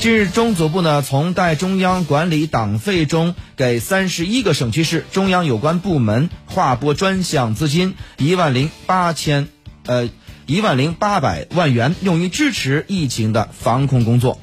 近日，中组部呢从代中央管理党费中给三十一个省区市中央有关部门划拨专项资金一万零八千，呃一万零八百万元，用于支持疫情的防控工作。